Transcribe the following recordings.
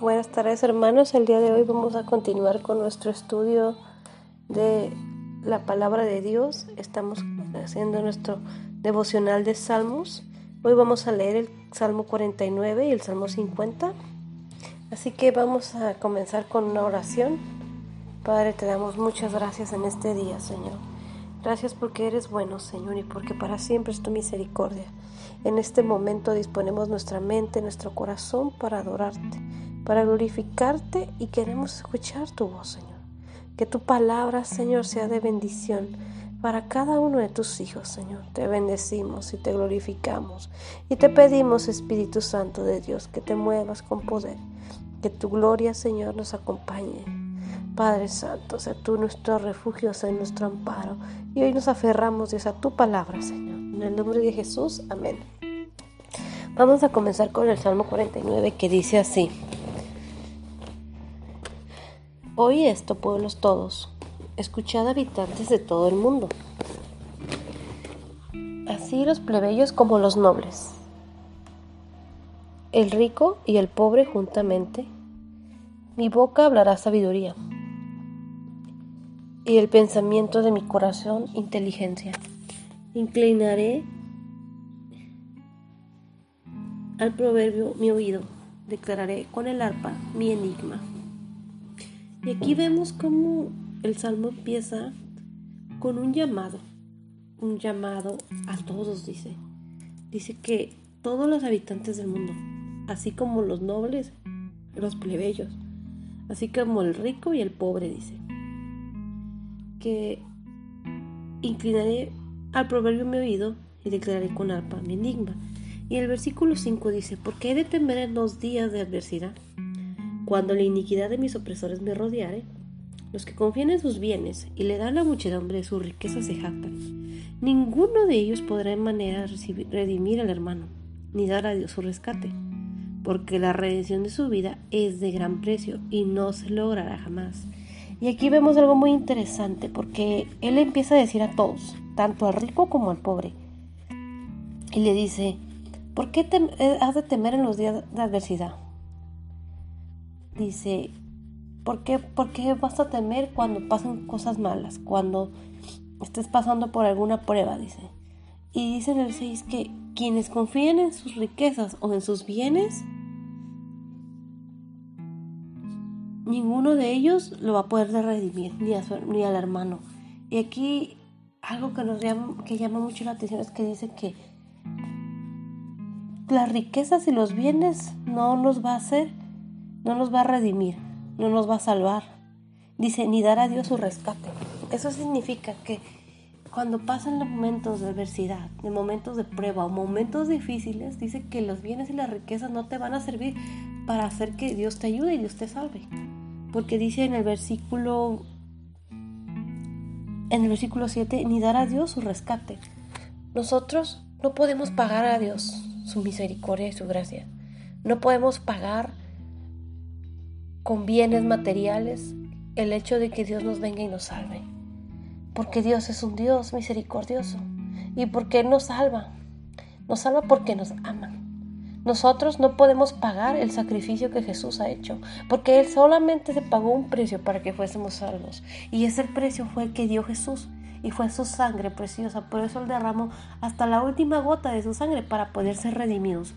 Buenas tardes hermanos, el día de hoy vamos a continuar con nuestro estudio de la palabra de Dios. Estamos haciendo nuestro devocional de salmos. Hoy vamos a leer el Salmo 49 y el Salmo 50. Así que vamos a comenzar con una oración. Padre, te damos muchas gracias en este día, Señor. Gracias porque eres bueno, Señor, y porque para siempre es tu misericordia. En este momento disponemos nuestra mente, nuestro corazón para adorarte para glorificarte y queremos escuchar tu voz, Señor. Que tu palabra, Señor, sea de bendición para cada uno de tus hijos, Señor. Te bendecimos y te glorificamos y te pedimos, Espíritu Santo de Dios, que te muevas con poder, que tu gloria, Señor, nos acompañe. Padre Santo, sea tú nuestro refugio, sea nuestro amparo. Y hoy nos aferramos, Dios, a tu palabra, Señor. En el nombre de Jesús, amén. Vamos a comenzar con el Salmo 49 que dice así. Oí esto, pueblos todos, escuchad habitantes de todo el mundo, así los plebeyos como los nobles, el rico y el pobre juntamente, mi boca hablará sabiduría, y el pensamiento de mi corazón inteligencia. Inclinaré al proverbio mi oído, declararé con el arpa mi enigma. Y aquí vemos cómo el salmo empieza con un llamado, un llamado a todos, dice. Dice que todos los habitantes del mundo, así como los nobles, los plebeyos, así como el rico y el pobre, dice. Que inclinaré al proverbio mi oído y declararé con arpa mi enigma. Y el versículo 5 dice, porque he de temer en los días de adversidad cuando la iniquidad de mis opresores me rodeare, los que confían en sus bienes y le dan la muchedumbre de sus riquezas se jactan. Ninguno de ellos podrá en manera redimir al hermano, ni dar a Dios su rescate, porque la redención de su vida es de gran precio y no se logrará jamás. Y aquí vemos algo muy interesante, porque él empieza a decir a todos, tanto al rico como al pobre, y le dice, ¿por qué eh, has de temer en los días de adversidad? Dice, ¿por qué, ¿por qué vas a temer cuando pasan cosas malas? Cuando estés pasando por alguna prueba, dice. Y dice en el 6 que quienes confían en sus riquezas o en sus bienes, ninguno de ellos lo va a poder redimir, ni, a ni al hermano. Y aquí algo que nos llama, que llama mucho la atención es que dice que las riquezas y los bienes no nos va a hacer no nos va a redimir, no nos va a salvar. Dice, ni dar a Dios su rescate. Eso significa que cuando pasan los momentos de adversidad, de momentos de prueba o momentos difíciles, dice que los bienes y las riquezas no te van a servir para hacer que Dios te ayude y Dios te salve. Porque dice en el versículo en el versículo 7, ni dar a Dios su rescate. Nosotros no podemos pagar a Dios su misericordia y su gracia. No podemos pagar con bienes materiales el hecho de que Dios nos venga y nos salve. Porque Dios es un Dios misericordioso y porque Él nos salva. Nos salva porque nos ama. Nosotros no podemos pagar el sacrificio que Jesús ha hecho, porque Él solamente se pagó un precio para que fuésemos salvos. Y ese precio fue el que dio Jesús y fue su sangre preciosa. Por eso Él derramó hasta la última gota de su sangre para poder ser redimidos.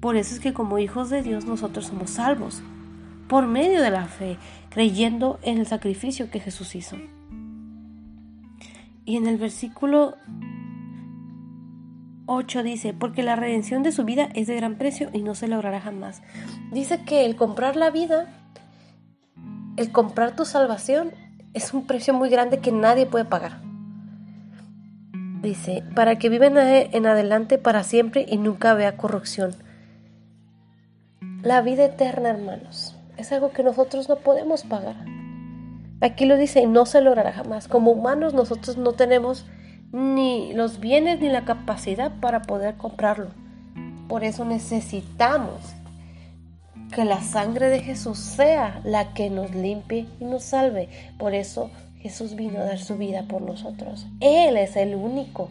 Por eso es que como hijos de Dios nosotros somos salvos por medio de la fe, creyendo en el sacrificio que Jesús hizo. Y en el versículo 8 dice, porque la redención de su vida es de gran precio y no se logrará jamás. Dice que el comprar la vida, el comprar tu salvación, es un precio muy grande que nadie puede pagar. Dice, para que viven en adelante para siempre y nunca vea corrupción. La vida eterna, hermanos, es algo que nosotros no podemos pagar. Aquí lo dice, no se logrará jamás. Como humanos nosotros no tenemos ni los bienes ni la capacidad para poder comprarlo. Por eso necesitamos que la sangre de Jesús sea la que nos limpie y nos salve. Por eso Jesús vino a dar su vida por nosotros. Él es el único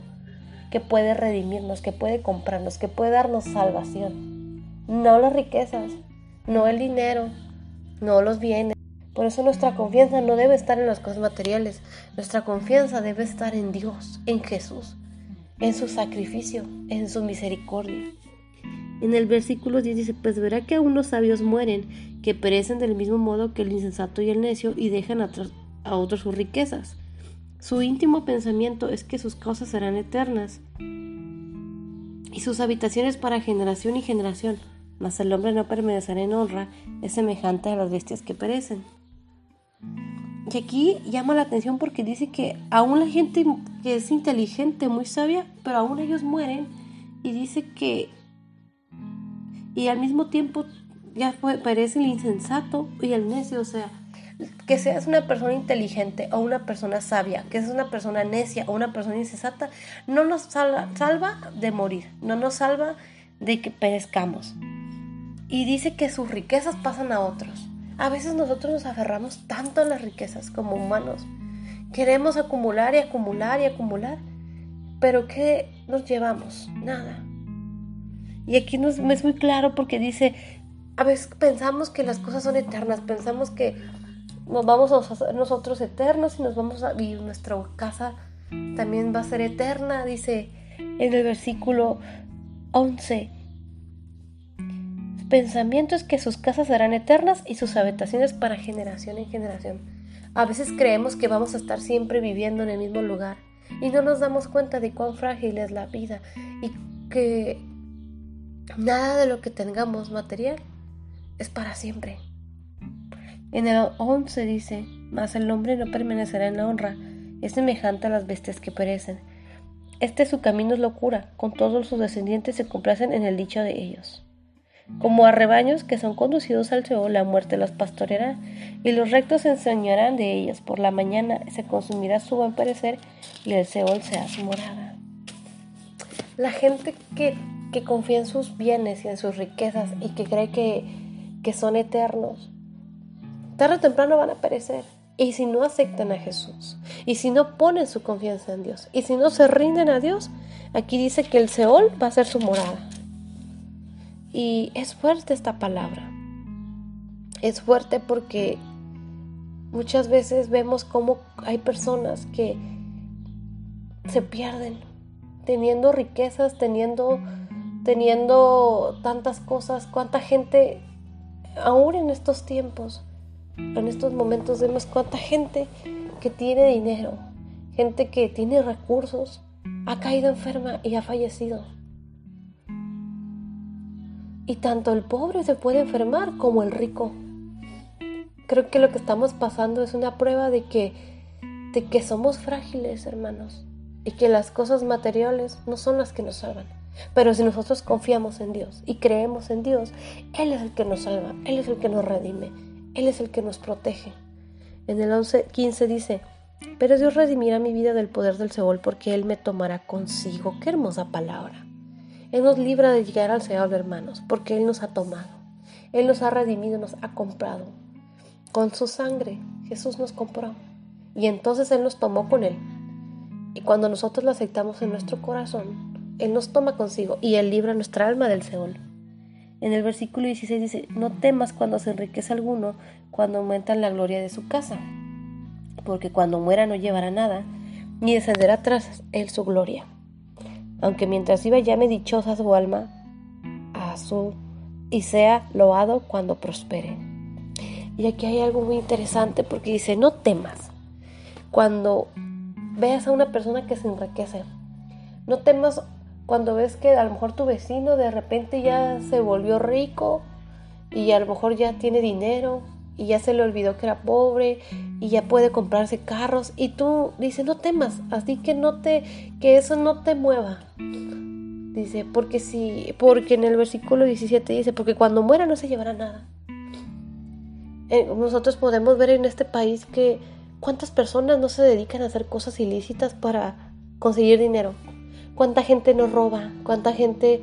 que puede redimirnos, que puede comprarnos, que puede darnos salvación. No las riquezas, no el dinero, no los bienes. Por eso nuestra confianza no debe estar en las cosas materiales, nuestra confianza debe estar en Dios, en Jesús, en su sacrificio, en su misericordia. En el versículo 10 dice, pues verá que aún los sabios mueren, que perecen del mismo modo que el insensato y el necio y dejan a, a otros sus riquezas. Su íntimo pensamiento es que sus causas serán eternas y sus habitaciones para generación y generación, mas el hombre no permanecerá en honra, es semejante a las bestias que perecen. Y aquí llama la atención porque dice que aún la gente que es inteligente, muy sabia, pero aún ellos mueren. Y dice que, y al mismo tiempo ya perece el insensato y el necio, o sea, que seas una persona inteligente o una persona sabia, que seas una persona necia o una persona insensata, no nos salva de morir, no nos salva de que perezcamos. Y dice que sus riquezas pasan a otros. A veces nosotros nos aferramos tanto a las riquezas como humanos. Queremos acumular y acumular y acumular. Pero ¿qué nos llevamos? Nada. Y aquí nos, es muy claro porque dice, a veces pensamos que las cosas son eternas, pensamos que nos vamos a hacer nosotros eternos y nos vamos a vivir nuestra casa también va a ser eterna, dice en el versículo 11. Pensamientos que sus casas serán eternas y sus habitaciones para generación en generación. A veces creemos que vamos a estar siempre viviendo en el mismo lugar y no nos damos cuenta de cuán frágil es la vida y que nada de lo que tengamos material es para siempre. En el 11 dice, mas el hombre no permanecerá en la honra, es semejante a las bestias que perecen. Este su camino es locura, con todos sus descendientes se complacen en el dicho de ellos. Como a rebaños que son conducidos al Seol, la muerte los pastoreará, y los rectos se enseñarán de ellas. Por la mañana se consumirá su buen parecer, y el Seol sea su morada. La gente que, que confía en sus bienes y en sus riquezas y que cree que, que son eternos, tarde o temprano van a perecer. Y si no aceptan a Jesús, y si no ponen su confianza en Dios, y si no se rinden a Dios, aquí dice que el Seol va a ser su morada. Y es fuerte esta palabra. Es fuerte porque muchas veces vemos cómo hay personas que se pierden teniendo riquezas, teniendo, teniendo tantas cosas. Cuánta gente, aún en estos tiempos, en estos momentos vemos cuánta gente que tiene dinero, gente que tiene recursos, ha caído enferma y ha fallecido. Y tanto el pobre se puede enfermar como el rico. Creo que lo que estamos pasando es una prueba de que, de que somos frágiles, hermanos, y que las cosas materiales no son las que nos salvan. Pero si nosotros confiamos en Dios y creemos en Dios, Él es el que nos salva, Él es el que nos redime, él es el que nos protege. En el 11.15 dice, pero Dios redimirá mi vida del poder del Seol porque Él me tomará consigo. Qué hermosa palabra. Él nos libra de llegar al Seol, hermanos, porque Él nos ha tomado. Él nos ha redimido, nos ha comprado. Con su sangre Jesús nos compró. Y entonces Él nos tomó con Él. Y cuando nosotros lo aceptamos en nuestro corazón, Él nos toma consigo y Él libra nuestra alma del Seol. En el versículo 16 dice, no temas cuando se enriquece alguno, cuando aumenta la gloria de su casa, porque cuando muera no llevará nada, ni descenderá tras él su gloria. Aunque mientras viva llame dichosa su alma a su y sea loado cuando prospere. Y aquí hay algo muy interesante porque dice, no temas cuando veas a una persona que se enriquece. No temas cuando ves que a lo mejor tu vecino de repente ya se volvió rico y a lo mejor ya tiene dinero y ya se le olvidó que era pobre y ya puede comprarse carros y tú dices no temas, así que no te que eso no te mueva. Dice, porque si porque en el versículo 17 dice, porque cuando muera no se llevará nada. Eh, nosotros podemos ver en este país que cuántas personas no se dedican a hacer cosas ilícitas para conseguir dinero cuánta gente no roba, cuánta gente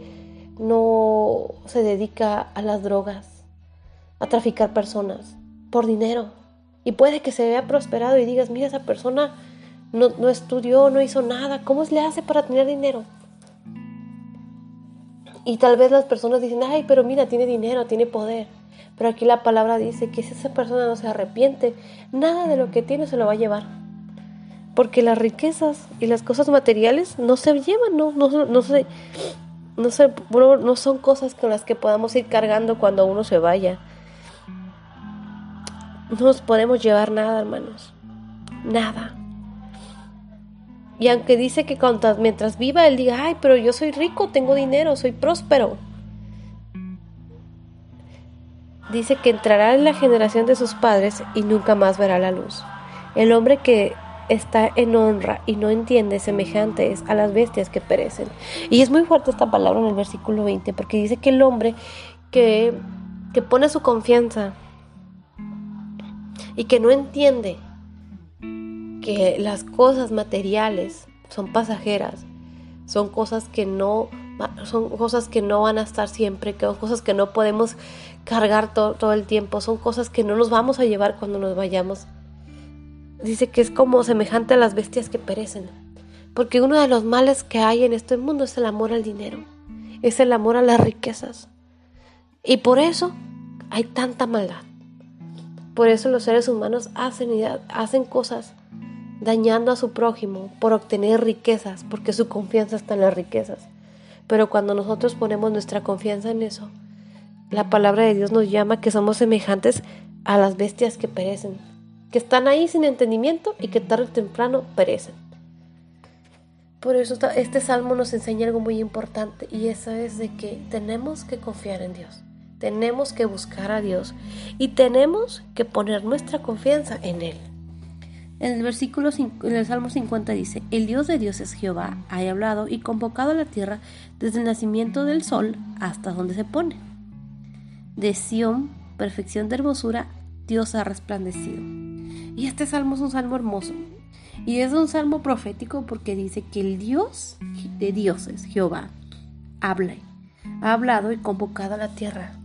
no se dedica a las drogas, a traficar personas por dinero. Y puede que se vea prosperado y digas, mira, esa persona no, no estudió, no hizo nada, ¿cómo le hace para tener dinero? Y tal vez las personas dicen, ay, pero mira, tiene dinero, tiene poder. Pero aquí la palabra dice que si esa persona no se arrepiente, nada de lo que tiene se lo va a llevar. Porque las riquezas y las cosas materiales no se llevan, no, no, no, se, no, se, no son cosas con las que podamos ir cargando cuando uno se vaya. No nos podemos llevar nada, hermanos. Nada. Y aunque dice que mientras viva, él diga, ay, pero yo soy rico, tengo dinero, soy próspero. Dice que entrará en la generación de sus padres y nunca más verá la luz. El hombre que está en honra y no entiende semejante es a las bestias que perecen. Y es muy fuerte esta palabra en el versículo 20 porque dice que el hombre que, que pone su confianza y que no entiende que las cosas materiales son pasajeras, son cosas que no son cosas que no van a estar siempre, que son cosas que no podemos cargar todo, todo el tiempo, son cosas que no nos vamos a llevar cuando nos vayamos. Dice que es como semejante a las bestias que perecen, porque uno de los males que hay en este mundo es el amor al dinero, es el amor a las riquezas. Y por eso hay tanta maldad. Por eso los seres humanos hacen, hacen cosas dañando a su prójimo por obtener riquezas, porque su confianza está en las riquezas. Pero cuando nosotros ponemos nuestra confianza en eso, la palabra de Dios nos llama que somos semejantes a las bestias que perecen, que están ahí sin entendimiento y que tarde o temprano perecen. Por eso este salmo nos enseña algo muy importante y eso es de que tenemos que confiar en Dios. Tenemos que buscar a Dios y tenemos que poner nuestra confianza en Él. En el versículo en el Salmo 50 dice, El Dios de Dios es Jehová, ha hablado y convocado a la tierra desde el nacimiento del sol hasta donde se pone. De Sión, perfección de hermosura, Dios ha resplandecido. Y este salmo es un salmo hermoso. Y es un salmo profético porque dice que el Dios de dioses, Jehová, habla, ha hablado y convocado a la tierra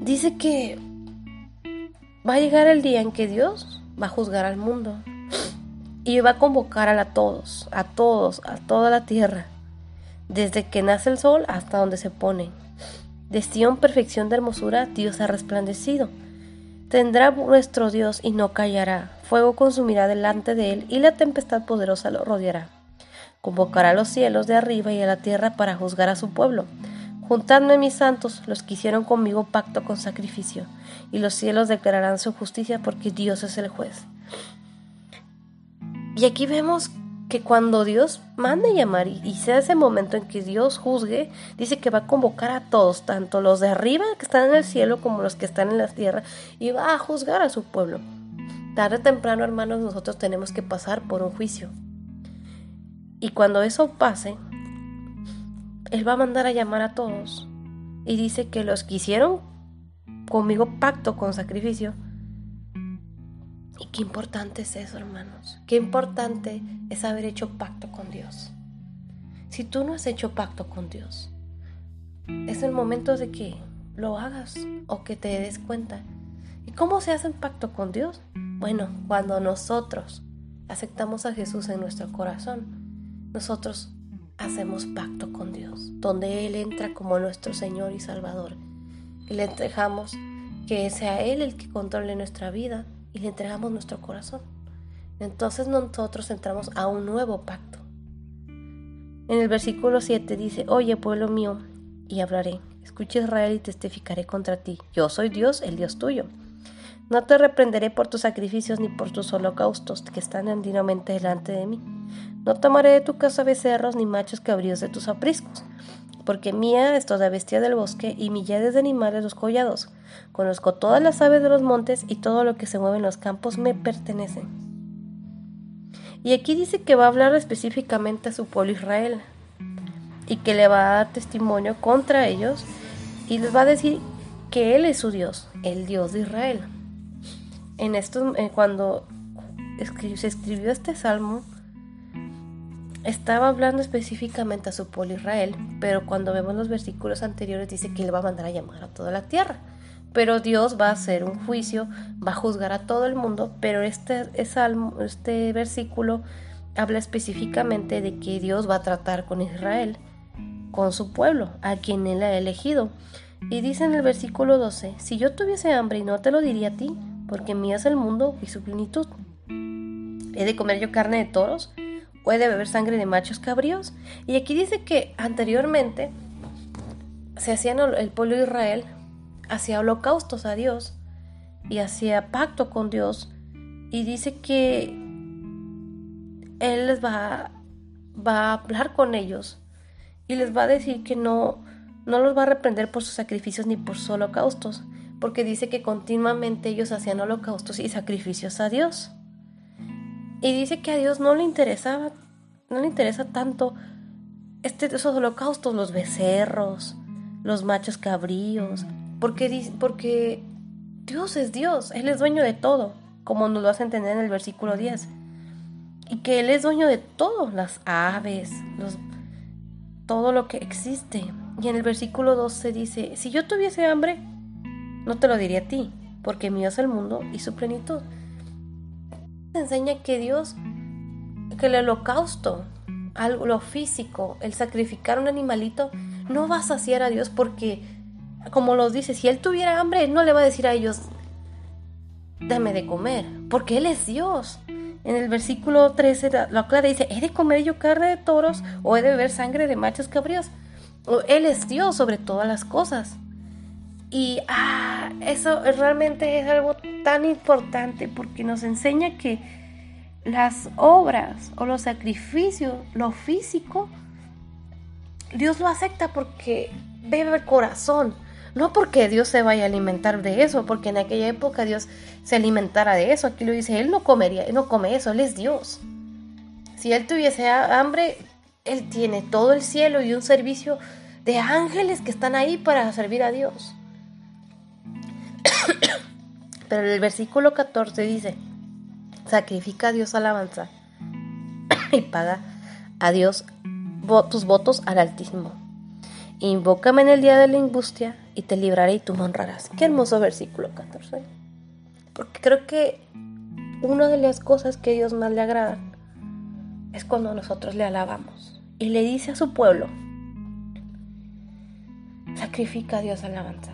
Dice que va a llegar el día en que Dios va a juzgar al mundo y va a convocar a todos, a todos, a toda la tierra, desde que nace el sol hasta donde se pone. De perfección de hermosura, Dios ha resplandecido. Tendrá nuestro Dios y no callará. Fuego consumirá delante de él y la tempestad poderosa lo rodeará. Convocará a los cielos de arriba y a la tierra para juzgar a su pueblo Juntadme mis santos, los que hicieron conmigo pacto con sacrificio, y los cielos declararán su justicia porque Dios es el juez. Y aquí vemos que cuando Dios mande llamar y sea ese momento en que Dios juzgue, dice que va a convocar a todos, tanto los de arriba que están en el cielo como los que están en la tierra, y va a juzgar a su pueblo. Tarde o temprano, hermanos, nosotros tenemos que pasar por un juicio. Y cuando eso pase, él va a mandar a llamar a todos. Y dice que los que hicieron conmigo pacto con sacrificio. Y qué importante es eso, hermanos. Qué importante es haber hecho pacto con Dios. Si tú no has hecho pacto con Dios, es el momento de que lo hagas o que te des cuenta. ¿Y cómo se hace un pacto con Dios? Bueno, cuando nosotros aceptamos a Jesús en nuestro corazón, nosotros hacemos pacto con Dios, donde Él entra como nuestro Señor y Salvador. Y le entregamos que sea Él el que controle nuestra vida y le entregamos nuestro corazón. Entonces nosotros entramos a un nuevo pacto. En el versículo 7 dice, Oye pueblo mío, y hablaré. Escucha Israel y testificaré contra ti. Yo soy Dios, el Dios tuyo. No te reprenderé por tus sacrificios ni por tus holocaustos que están andinamente delante de mí. No tomaré de tu casa becerros ni machos cabríos de tus apriscos, porque mía es toda bestia del bosque y millares de animales los collados. Conozco todas las aves de los montes y todo lo que se mueve en los campos me pertenece. Y aquí dice que va a hablar específicamente a su pueblo Israel y que le va a dar testimonio contra ellos y les va a decir que Él es su Dios, el Dios de Israel. En esto, eh, cuando se escribió este salmo, estaba hablando específicamente a su pueblo Israel, pero cuando vemos los versículos anteriores dice que él va a mandar a llamar a toda la tierra. Pero Dios va a hacer un juicio, va a juzgar a todo el mundo, pero este, este versículo habla específicamente de que Dios va a tratar con Israel, con su pueblo, a quien él ha elegido. Y dice en el versículo 12, si yo tuviese hambre y no te lo diría a ti, porque mío es el mundo y su plenitud. ¿He de comer yo carne de toros? ¿O he de beber sangre de machos cabríos? Y aquí dice que anteriormente se hacían el pueblo de Israel hacía holocaustos a Dios y hacía pacto con Dios y dice que él les va, va a hablar con ellos y les va a decir que no no los va a reprender por sus sacrificios ni por sus holocaustos, porque dice que continuamente ellos hacían holocaustos y sacrificios a Dios. Y dice que a Dios no le interesaba, no le interesa tanto este, esos holocaustos, los becerros, los machos cabríos, porque, porque Dios es Dios, Él es dueño de todo, como nos lo hace entender en el versículo 10. Y que Él es dueño de todo, las aves, los, todo lo que existe. Y en el versículo 12 dice, si yo tuviese hambre, no te lo diría a ti, porque mío es el mundo y su plenitud. Se enseña que Dios, que el holocausto, algo, lo físico, el sacrificar un animalito, no va a saciar a Dios porque, como los dice, si Él tuviera hambre, no le va a decir a ellos, dame de comer, porque Él es Dios. En el versículo 13 lo aclara dice, ¿he de comer yo carne de toros o he de beber sangre de machos cabríos? Él es Dios sobre todas las cosas. Y ah, eso realmente es algo tan importante porque nos enseña que las obras o los sacrificios, lo físico, Dios lo acepta porque bebe el corazón. No porque Dios se vaya a alimentar de eso, porque en aquella época Dios se alimentara de eso. Aquí lo dice, Él no comería, Él no come eso, Él es Dios. Si Él tuviese hambre, Él tiene todo el cielo y un servicio de ángeles que están ahí para servir a Dios. Pero el versículo 14 dice, sacrifica a Dios alabanza y paga a Dios tus votos al Altísimo. Invócame en el día de la angustia y te libraré y tú me honrarás. Qué hermoso versículo 14. Porque creo que una de las cosas que Dios más le agrada es cuando nosotros le alabamos. Y le dice a su pueblo, sacrifica a Dios alabanza.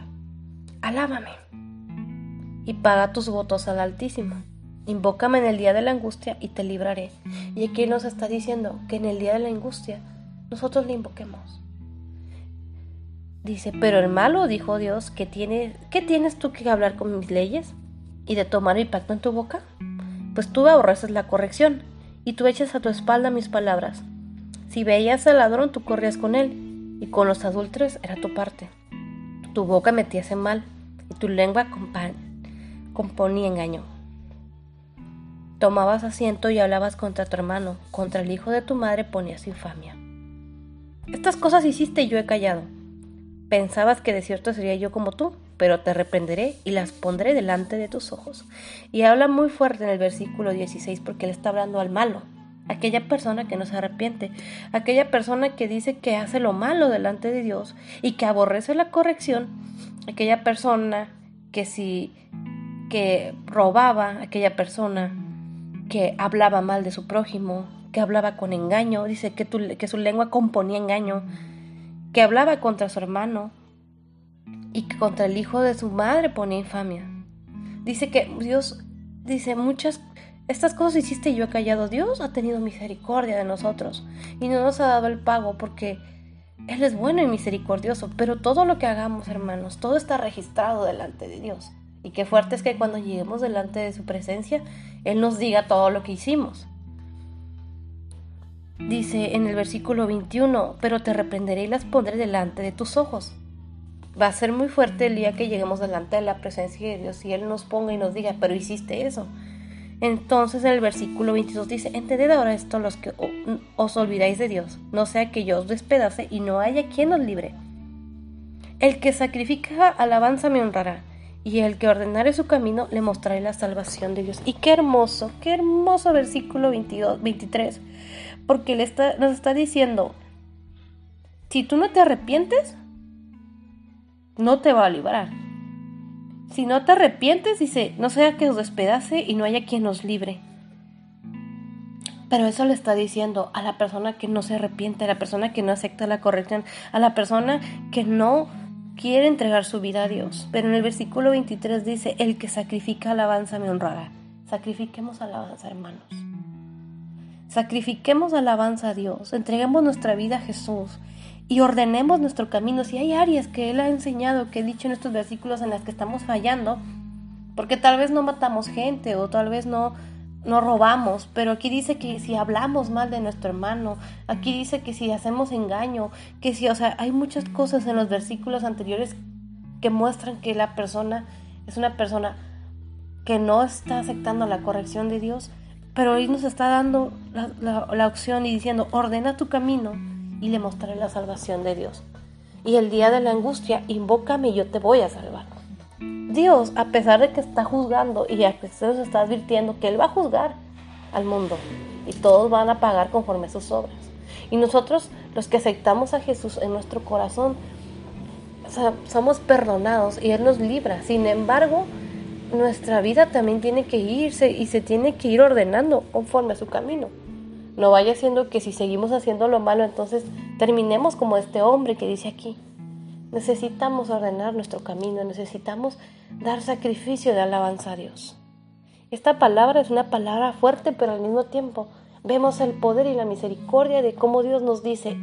Alábame y paga tus votos al Altísimo. Invócame en el día de la angustia y te libraré. Y aquí nos está diciendo que en el día de la angustia nosotros le invoquemos. Dice, pero el malo, dijo Dios, que tiene, ¿qué tienes tú que hablar con mis leyes y de tomar mi pacto en tu boca? Pues tú aborreces la corrección y tú echas a tu espalda mis palabras. Si veías al ladrón, tú corrías con él y con los adúlteros era tu parte. Tu boca metías mal y tu lengua componía engaño. Tomabas asiento y hablabas contra tu hermano, contra el hijo de tu madre ponías infamia. Estas cosas hiciste y yo he callado. Pensabas que de cierto sería yo como tú, pero te reprenderé y las pondré delante de tus ojos. Y habla muy fuerte en el versículo 16 porque le está hablando al malo, aquella persona que no se arrepiente, aquella persona que dice que hace lo malo delante de Dios y que aborrece la corrección, aquella persona que si que robaba aquella persona, que hablaba mal de su prójimo, que hablaba con engaño, dice que, que su lengua componía engaño, que hablaba contra su hermano y que contra el hijo de su madre ponía infamia. Dice que Dios dice muchas estas cosas hiciste y yo he callado. Dios ha tenido misericordia de nosotros y no nos ha dado el pago porque Él es bueno y misericordioso. Pero todo lo que hagamos, hermanos, todo está registrado delante de Dios. Y qué fuerte es que cuando lleguemos delante de su presencia, Él nos diga todo lo que hicimos. Dice en el versículo 21, pero te reprenderé y las pondré delante de tus ojos. Va a ser muy fuerte el día que lleguemos delante de la presencia de Dios y Él nos ponga y nos diga, pero hiciste eso. Entonces en el versículo 22 dice, entended ahora esto los que os olvidáis de Dios, no sea que yo os despedace y no haya quien os libre. El que sacrifica alabanza me honrará, y el que ordenare su camino le mostraré la salvación de Dios. Y qué hermoso, qué hermoso versículo 22, 23, porque le está, nos está diciendo, si tú no te arrepientes, no te va a librar. Si no te arrepientes, dice, no sea que os despedace y no haya quien nos libre. Pero eso le está diciendo a la persona que no se arrepiente, a la persona que no acepta la corrección, a la persona que no quiere entregar su vida a Dios. Pero en el versículo 23 dice, el que sacrifica alabanza me honrará. Sacrifiquemos alabanza, hermanos. Sacrifiquemos alabanza a Dios, entreguemos nuestra vida a Jesús y ordenemos nuestro camino. Si hay áreas que Él ha enseñado, que he dicho en estos versículos en las que estamos fallando, porque tal vez no matamos gente o tal vez no, no robamos, pero aquí dice que si hablamos mal de nuestro hermano, aquí dice que si hacemos engaño, que si, o sea, hay muchas cosas en los versículos anteriores que muestran que la persona es una persona que no está aceptando la corrección de Dios, pero hoy nos está dando la, la opción y diciendo, ordena tu camino y le mostraré la salvación de Dios. Y el día de la angustia, invócame y yo te voy a salvar. Dios, a pesar de que está juzgando y a que está advirtiendo que Él va a juzgar al mundo y todos van a pagar conforme a sus obras. Y nosotros, los que aceptamos a Jesús en nuestro corazón, somos perdonados y Él nos libra. Sin embargo, nuestra vida también tiene que irse y se tiene que ir ordenando conforme a su camino. No vaya siendo que si seguimos haciendo lo malo, entonces terminemos como este hombre que dice aquí. Necesitamos ordenar nuestro camino, necesitamos dar sacrificio de alabanza a Dios. Esta palabra es una palabra fuerte, pero al mismo tiempo vemos el poder y la misericordia de cómo Dios nos dice,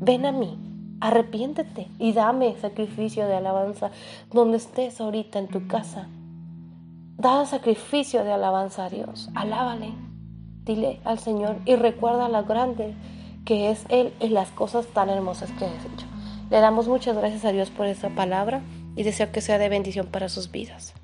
ven a mí, arrepiéntete y dame sacrificio de alabanza donde estés ahorita en tu casa. Da sacrificio de alabanza a Dios, alábale, dile al Señor y recuerda lo grande que es Él y las cosas tan hermosas que has hecho. Le damos muchas gracias a Dios por esta palabra y deseo que sea de bendición para sus vidas.